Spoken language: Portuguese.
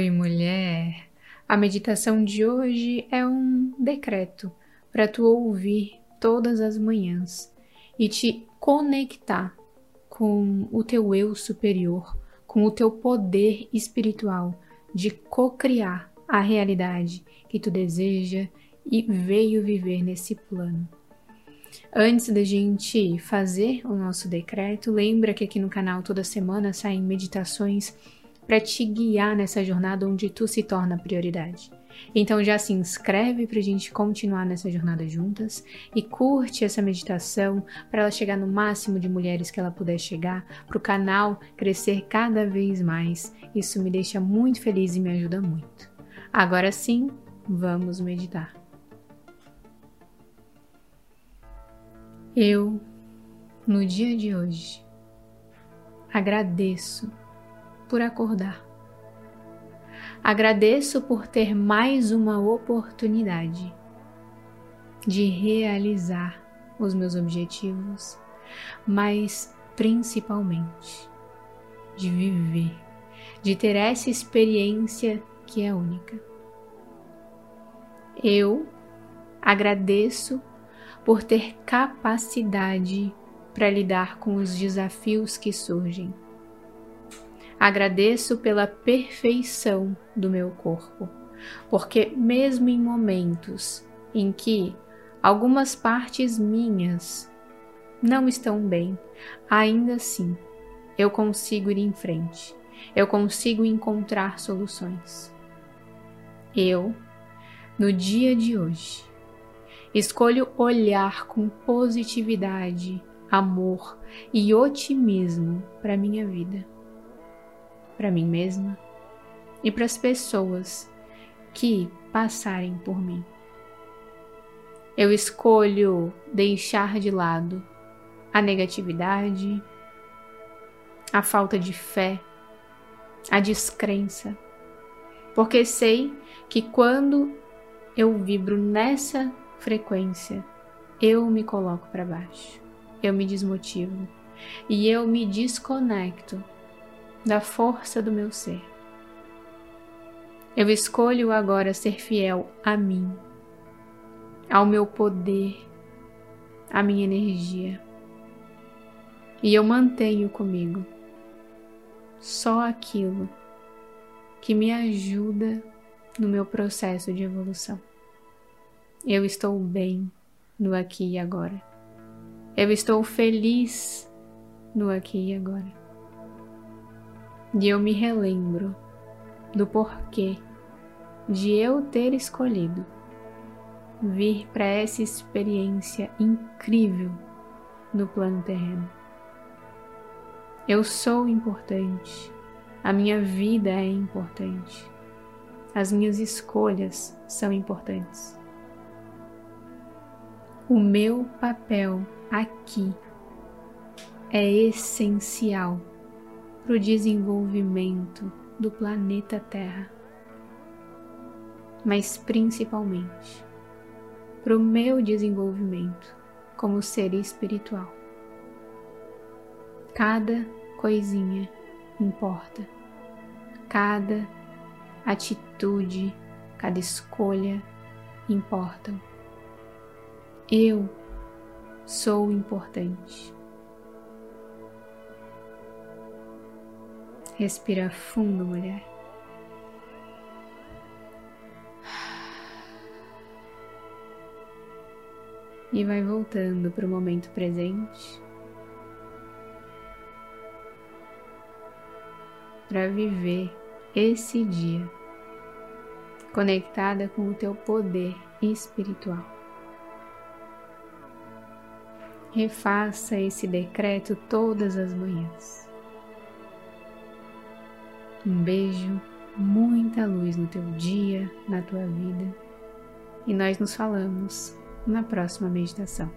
Oi, mulher! A meditação de hoje é um decreto para tu ouvir todas as manhãs e te conectar com o teu eu superior, com o teu poder espiritual de co-criar a realidade que tu deseja e veio viver nesse plano. Antes da gente fazer o nosso decreto, lembra que aqui no canal toda semana saem meditações para te guiar nessa jornada onde tu se torna prioridade. Então já se inscreve para a gente continuar nessa jornada juntas e curte essa meditação para ela chegar no máximo de mulheres que ela puder chegar, para o canal crescer cada vez mais. Isso me deixa muito feliz e me ajuda muito. Agora sim, vamos meditar. Eu, no dia de hoje, agradeço por acordar. Agradeço por ter mais uma oportunidade de realizar os meus objetivos, mas principalmente de viver, de ter essa experiência que é única. Eu agradeço por ter capacidade para lidar com os desafios que surgem. Agradeço pela perfeição do meu corpo, porque, mesmo em momentos em que algumas partes minhas não estão bem, ainda assim eu consigo ir em frente, eu consigo encontrar soluções. Eu, no dia de hoje, Escolho olhar com positividade, amor e otimismo para minha vida, para mim mesma e para as pessoas que passarem por mim. Eu escolho deixar de lado a negatividade, a falta de fé, a descrença, porque sei que quando eu vibro nessa frequência, eu me coloco para baixo, eu me desmotivo e eu me desconecto da força do meu ser. Eu escolho agora ser fiel a mim, ao meu poder, à minha energia. E eu mantenho comigo só aquilo que me ajuda no meu processo de evolução. Eu estou bem no aqui e agora. Eu estou feliz no aqui e agora. E eu me relembro do porquê de eu ter escolhido vir para essa experiência incrível no plano terreno. Eu sou importante, a minha vida é importante, as minhas escolhas são importantes. O meu papel aqui é essencial para o desenvolvimento do planeta Terra, mas principalmente para o meu desenvolvimento como ser espiritual. Cada coisinha importa, cada atitude, cada escolha importam eu sou importante. Respira fundo, mulher. E vai voltando para o momento presente. Para viver esse dia conectada com o teu poder espiritual. Refaça esse decreto todas as manhãs. Um beijo, muita luz no teu dia, na tua vida, e nós nos falamos na próxima meditação.